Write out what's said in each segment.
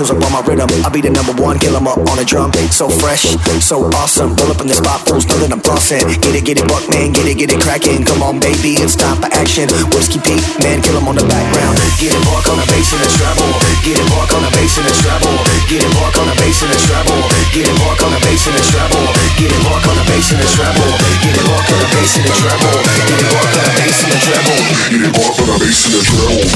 it up on my rhythm. I'll be the number one, kill 'em up on a drum. So fresh, so awesome. Roll up in the spot, fools know that I'm bossing. Get it, get it, buck man, get it, get it cracking. Come on, baby, it's time for action. Whiskey Pete, man, kill 'em on the background. Get it, bark on the bass and the treble. Get it, bark on the bass and the treble. Get it, bark on the bass and the treble. Get it, bark on the bass and the treble. Get it, bark on the bass and the treble. Get it, bark on the bass and the treble. Get it, bark on the bass and the treble. Get it, bark on the bass and the treble.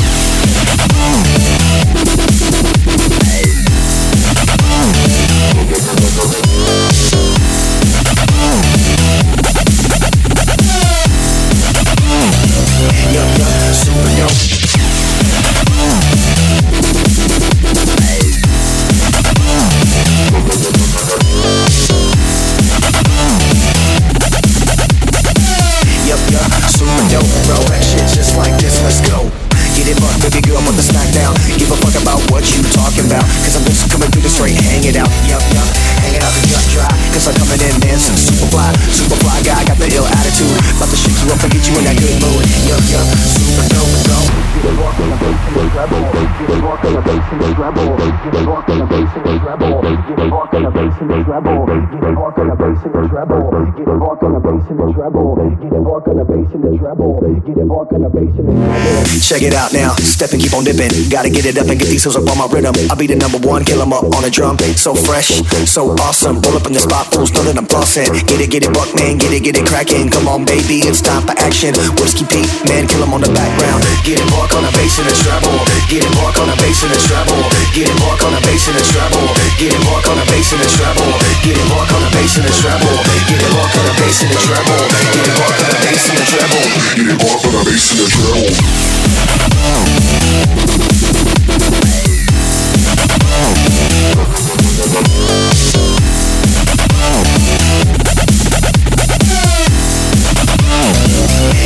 Get fucked bass and the treble. Get it on the bass and the treble. Get it on the bass and the treble. Get it on the bass and the treble. Get it on the bass and the treble. Check it out now, step and keep on dipping. Gotta get it up and get these hills up on my rhythm. I'll be the number one, kill 'em up on a drum. So fresh, so awesome. Roll up in the spot, fools know that I'm bossing. Get it, get it, buck man, get it, get it cracking. Come on, baby, it's time for action. Whiskey Pete, man, kill 'em on the background. Get it, bark on the bass and the treble. Get it, bark on the bass and the treble. Get it, bark on the bass and the treble. Get it, bark on the bass and the treble. Get it, bark on the bass and the treble. Get it, bark on the bass and the treble. Get it, bark on the bass and the treble. Get it, bark on the bass and the treble.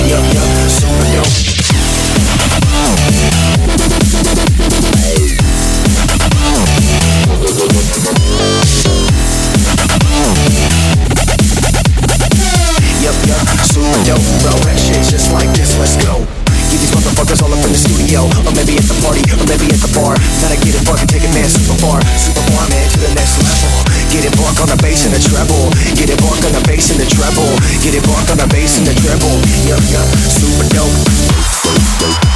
Yup, yup, super dope. The bar. Gotta get it fucking take it man super far, super far man to the next level. Get it bark on the bass and the treble. Get it bark on the bass and the treble. Get it bark on the bass and the treble. Yup, yup, super dope.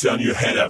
Turn your head up.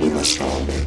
We must all be